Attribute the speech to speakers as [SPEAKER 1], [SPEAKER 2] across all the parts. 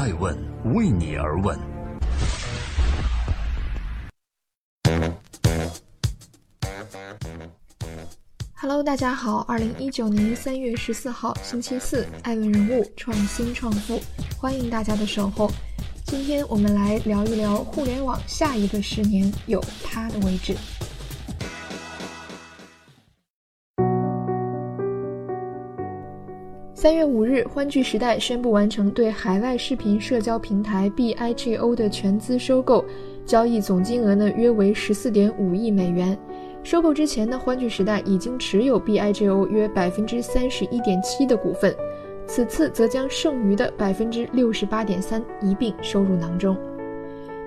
[SPEAKER 1] 爱问为你而问。
[SPEAKER 2] Hello，大家好，二零一九年三月十四号星期四，爱问人物创新创富，欢迎大家的守候。今天我们来聊一聊互联网下一个十年有它的位置。三月五日，欢聚时代宣布完成对海外视频社交平台 BIGO 的全资收购，交易总金额呢约为十四点五亿美元。收购之前呢，欢聚时代已经持有 BIGO 约百分之三十一点七的股份，此次则将剩余的百分之六十八点三一并收入囊中。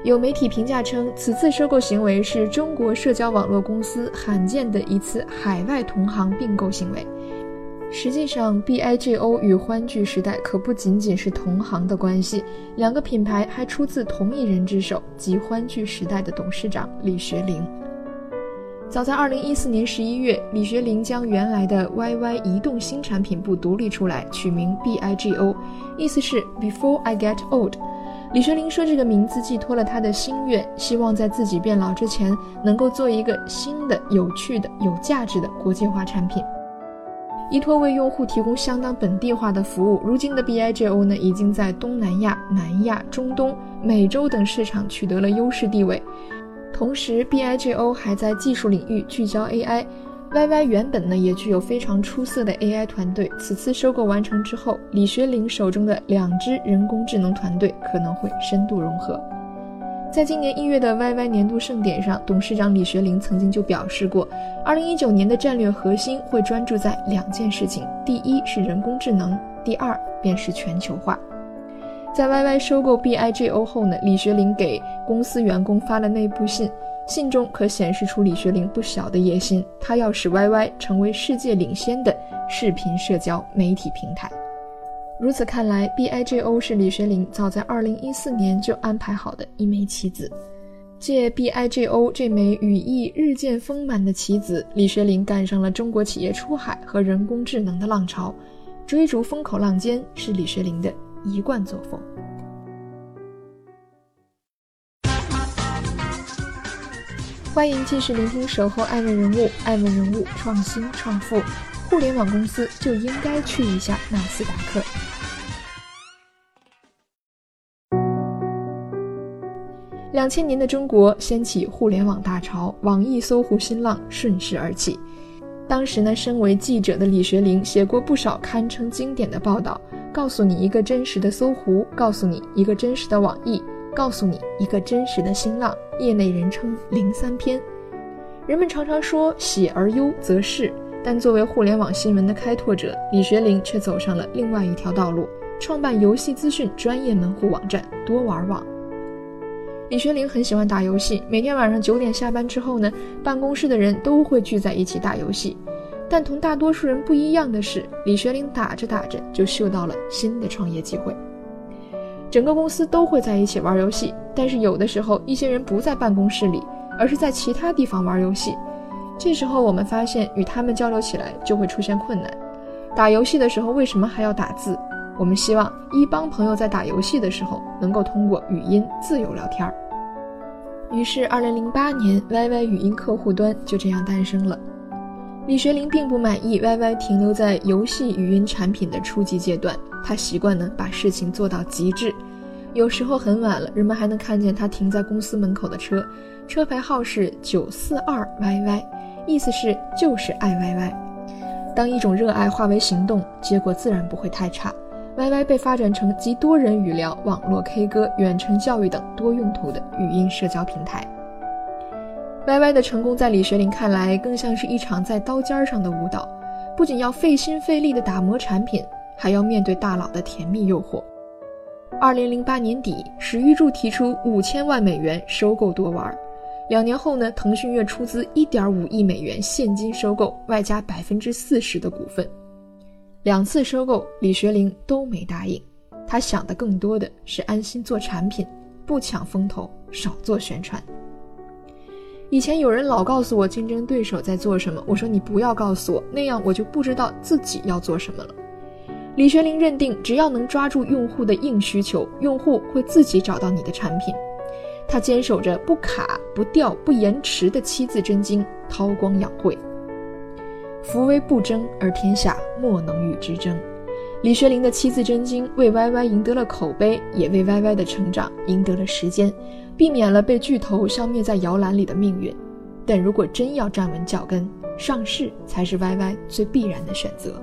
[SPEAKER 2] 有媒体评价称，此次收购行为是中国社交网络公司罕见的一次海外同行并购行为。实际上，BIGO 与欢聚时代可不仅仅是同行的关系，两个品牌还出自同一人之手，即欢聚时代的董事长李学凌。早在2014年11月，李学凌将原来的 YY 移动新产品部独立出来，取名 BIGO，意思是 Before I Get Old。李学凌说，这个名字寄托了他的心愿，希望在自己变老之前，能够做一个新的、有趣的、有价值的国际化产品。依托为用户提供相当本地化的服务，如今的 BIGO 呢，已经在东南亚、南亚、中东、美洲等市场取得了优势地位。同时，BIGO 还在技术领域聚焦 AI。YY 原本呢也具有非常出色的 AI 团队，此次收购完成之后，李学凌手中的两支人工智能团队可能会深度融合。在今年一月的 YY 年度盛典上，董事长李学凌曾经就表示过，二零一九年的战略核心会专注在两件事情：第一是人工智能，第二便是全球化。在 YY 收购 BIGO 后呢，李学凌给公司员工发了内部信，信中可显示出李学凌不小的野心，他要使 YY 成为世界领先的视频社交媒体平台。如此看来，BIGO 是李学凌早在2014年就安排好的一枚棋子。借 BIGO 这枚羽翼日渐丰满的棋子，李学凌赶上了中国企业出海和人工智能的浪潮，追逐风口浪尖是李学凌的一贯作风。欢迎继续聆听《守候爱问人物》，爱问人物创新创富，互联网公司就应该去一下纳斯达克。两千年的中国掀起互联网大潮，网易、搜狐新浪顺势而起。当时呢，身为记者的李学凌写过不少堪称经典的报道，告诉你一个真实的搜狐，告诉你一个真实的网易，告诉你一个真实的新浪，业内人称“零三篇”。人们常常说“喜而优则仕”，但作为互联网新闻的开拓者，李学凌却走上了另外一条道路，创办游戏资讯专业门户网站多玩网。李学凌很喜欢打游戏，每天晚上九点下班之后呢，办公室的人都会聚在一起打游戏。但同大多数人不一样的是，李学凌打着打着就嗅到了新的创业机会。整个公司都会在一起玩游戏，但是有的时候一些人不在办公室里，而是在其他地方玩游戏。这时候我们发现与他们交流起来就会出现困难。打游戏的时候为什么还要打字？我们希望一帮朋友在打游戏的时候能够通过语音自由聊天儿。于是，二零零八年，YY 语音客户端就这样诞生了。李学凌并不满意 YY 停留在游戏语音产品的初级阶段，他习惯呢把事情做到极致。有时候很晚了，人们还能看见他停在公司门口的车，车牌号是九四二 YY，意思是就是爱 YY。当一种热爱化为行动，结果自然不会太差。YY 被发展成集多人语聊、网络 K 歌、远程教育等多用途的语音社交平台。YY 的成功在李学凌看来，更像是一场在刀尖上的舞蹈，不仅要费心费力的打磨产品，还要面对大佬的甜蜜诱惑。二零零八年底，史玉柱提出五千万美元收购多玩，两年后呢，腾讯月出资一点五亿美元现金收购，外加百分之四十的股份。两次收购，李学凌都没答应。他想的更多的是安心做产品，不抢风头，少做宣传。以前有人老告诉我竞争对手在做什么，我说你不要告诉我，那样我就不知道自己要做什么了。李学林认定，只要能抓住用户的硬需求，用户会自己找到你的产品。他坚守着不卡、不掉、不延迟的七字真经，韬光养晦。夫威不争，而天下莫能与之争。李学林的七字真经为 YY 赢得了口碑，也为 YY 的成长赢得了时间，避免了被巨头消灭在摇篮里的命运。但如果真要站稳脚跟，上市才是 YY 最必然的选择。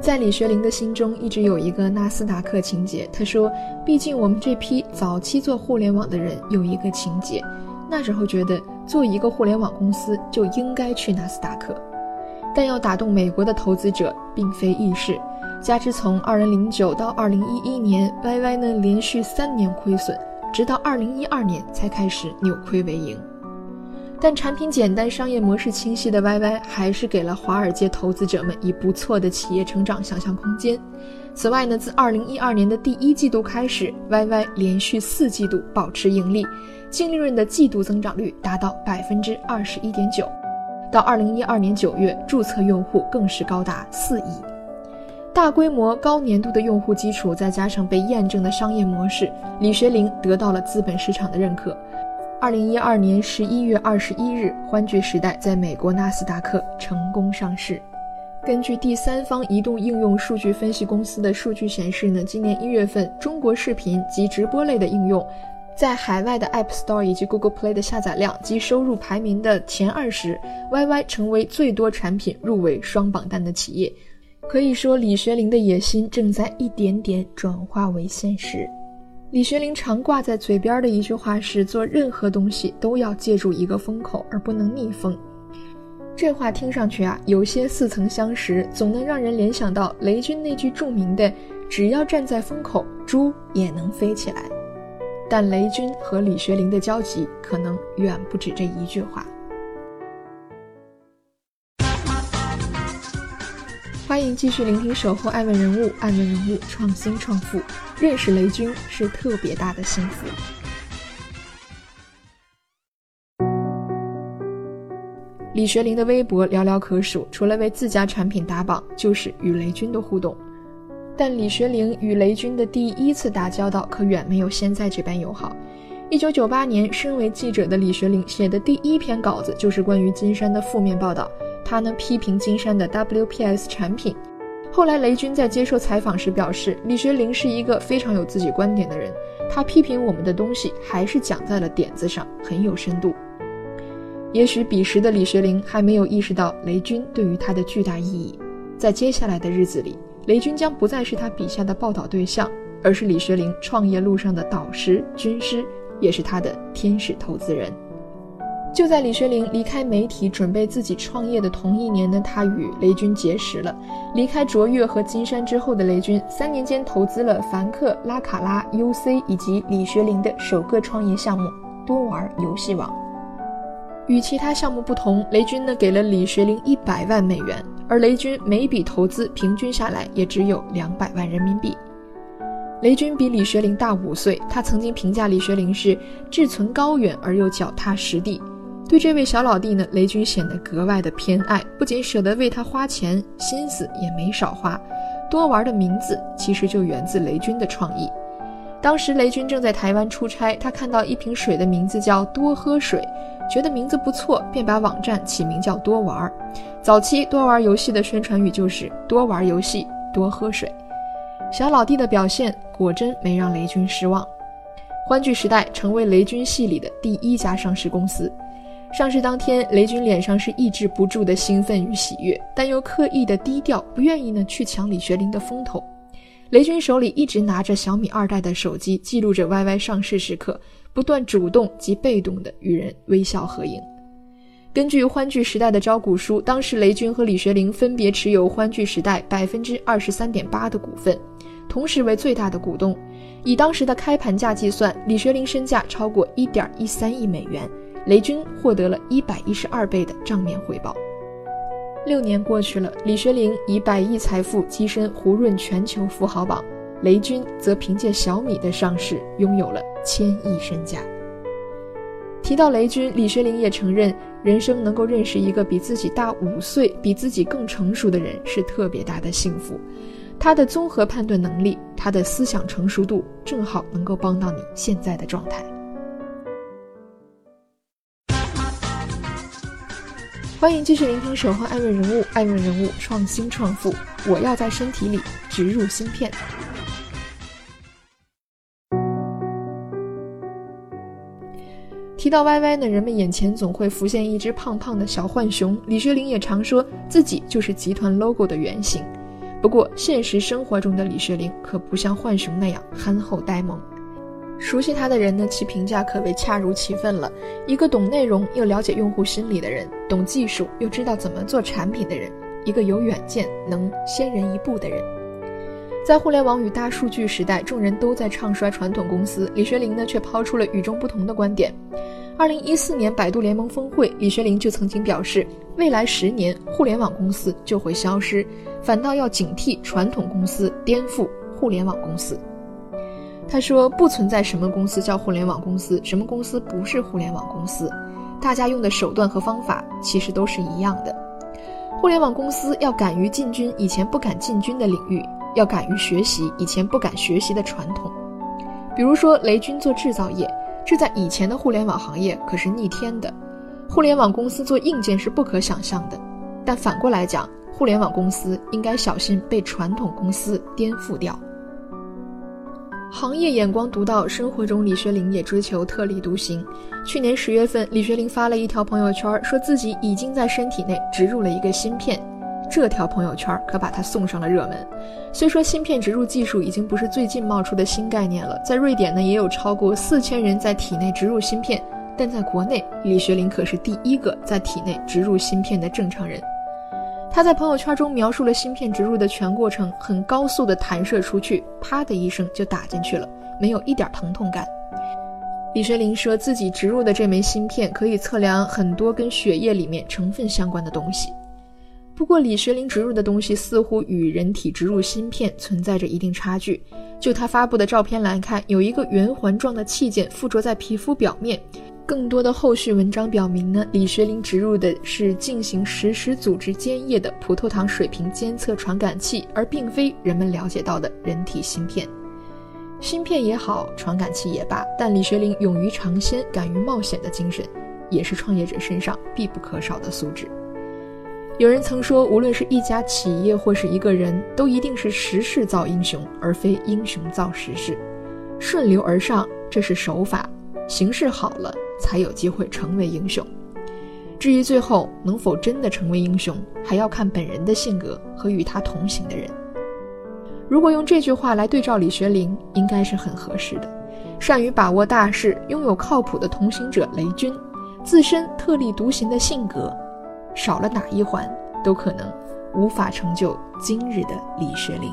[SPEAKER 2] 在李学林的心中，一直有一个纳斯达克情节。他说：“毕竟我们这批早期做互联网的人有一个情节，那时候觉得做一个互联网公司就应该去纳斯达克。但要打动美国的投资者，并非易事。加之从2009到2011年，YY 呢连续三年亏损，直到2012年才开始扭亏为盈。”但产品简单、商业模式清晰的 YY 还是给了华尔街投资者们以不错的企业成长想象空间。此外呢，自2012年的第一季度开始，YY 连续四季度保持盈利，净利润的季度增长率达到百分之二十一点九。到2012年9月，注册用户更是高达四亿。大规模、高年度的用户基础，再加上被验证的商业模式，李学林得到了资本市场的认可。二零一二年十一月二十一日，欢聚时代在美国纳斯达克成功上市。根据第三方移动应用数据分析公司的数据显示呢，今年一月份，中国视频及直播类的应用，在海外的 App Store 以及 Google Play 的下载量及收入排名的前二十，YY 成为最多产品入围双榜单的企业。可以说，李学林的野心正在一点点转化为现实。李学林常挂在嘴边的一句话是：“做任何东西都要借助一个风口，而不能逆风。”这话听上去啊，有些似曾相识，总能让人联想到雷军那句著名的“只要站在风口，猪也能飞起来”。但雷军和李学林的交集可能远不止这一句话。欢迎继续聆听《守候爱问人物》，爱问人物创新创富。认识雷军是特别大的幸福。李学林的微博寥寥可数，除了为自家产品打榜，就是与雷军的互动。但李学林与雷军的第一次打交道，可远没有现在这般友好。一九九八年，身为记者的李学林写的第一篇稿子，就是关于金山的负面报道。他呢批评金山的 WPS 产品，后来雷军在接受采访时表示，李学林是一个非常有自己观点的人，他批评我们的东西还是讲在了点子上，很有深度。也许彼时的李学林还没有意识到雷军对于他的巨大意义，在接下来的日子里，雷军将不再是他笔下的报道对象，而是李学林创业路上的导师、军师，也是他的天使投资人。就在李学林离开媒体，准备自己创业的同一年呢，他与雷军结识了。离开卓越和金山之后的雷军，三年间投资了凡客、拉卡拉、UC 以及李学林的首个创业项目多玩游戏网。与其他项目不同，雷军呢给了李学林一百万美元，而雷军每笔投资平均下来也只有两百万人民币。雷军比李学林大五岁，他曾经评价李学林是志存高远而又脚踏实地。对这位小老弟呢，雷军显得格外的偏爱，不仅舍得为他花钱，心思也没少花。多玩的名字其实就源自雷军的创意。当时雷军正在台湾出差，他看到一瓶水的名字叫多喝水，觉得名字不错，便把网站起名叫多玩。早期多玩游戏的宣传语就是多玩游戏，多喝水。小老弟的表现果真没让雷军失望，欢聚时代成为雷军系里的第一家上市公司。上市当天，雷军脸上是抑制不住的兴奋与喜悦，但又刻意的低调，不愿意呢去抢李学林的风头。雷军手里一直拿着小米二代的手机，记录着 YY 上市时刻，不断主动及被动的与人微笑合影。根据欢聚时代的招股书，当时雷军和李学林分别持有欢聚时代百分之二十三点八的股份，同时为最大的股东。以当时的开盘价计算，李学林身价超过一点一三亿美元。雷军获得了一百一十二倍的账面回报。六年过去了，李学林以百亿财富跻身胡润全球富豪榜，雷军则凭借小米的上市拥有了千亿身价。提到雷军，李学林也承认，人生能够认识一个比自己大五岁、比自己更成熟的人是特别大的幸福。他的综合判断能力，他的思想成熟度，正好能够帮到你现在的状态。欢迎继续聆听《守候爱问人物》，爱问人物创新创富，我要在身体里植入芯片。提到 YY 呢，人们眼前总会浮现一只胖胖的小浣熊。李学林也常说自己就是集团 logo 的原型。不过，现实生活中的李学林可不像浣熊那样憨厚呆萌。熟悉他的人呢，其评价可谓恰如其分了。一个懂内容又了解用户心理的人，懂技术又知道怎么做产品的人，一个有远见、能先人一步的人。在互联网与大数据时代，众人都在唱衰传统公司，李学林呢却抛出了与众不同的观点。二零一四年百度联盟峰会，李学林就曾经表示，未来十年互联网公司就会消失，反倒要警惕传统公司颠覆互联网公司。他说：“不存在什么公司叫互联网公司，什么公司不是互联网公司。大家用的手段和方法其实都是一样的。互联网公司要敢于进军以前不敢进军的领域，要敢于学习以前不敢学习的传统。比如说，雷军做制造业，这在以前的互联网行业可是逆天的。互联网公司做硬件是不可想象的。但反过来讲，互联网公司应该小心被传统公司颠覆掉。”行业眼光独到，生活中李学林也追求特立独行。去年十月份，李学林发了一条朋友圈，说自己已经在身体内植入了一个芯片。这条朋友圈可把他送上了热门。虽说芯片植入技术已经不是最近冒出的新概念了，在瑞典呢也有超过四千人在体内植入芯片，但在国内，李学林可是第一个在体内植入芯片的正常人。他在朋友圈中描述了芯片植入的全过程，很高速的弹射出去，啪的一声就打进去了，没有一点疼痛感。李学林说自己植入的这枚芯片可以测量很多跟血液里面成分相关的东西。不过，李学林植入的东西似乎与人体植入芯片存在着一定差距。就他发布的照片来看，有一个圆环状的器件附着在皮肤表面。更多的后续文章表明呢，李学林植入的是进行实时组织间液的葡萄糖水平监测传感器，而并非人们了解到的人体芯片。芯片也好，传感器也罢，但李学林勇于尝鲜、敢于冒险的精神，也是创业者身上必不可少的素质。有人曾说，无论是一家企业或是一个人，都一定是时势造英雄，而非英雄造时势。顺流而上，这是手法；形势好了。才有机会成为英雄。至于最后能否真的成为英雄，还要看本人的性格和与他同行的人。如果用这句话来对照李学林，应该是很合适的。善于把握大事，拥有靠谱的同行者雷军，自身特立独行的性格，少了哪一环，都可能无法成就今日的李学林。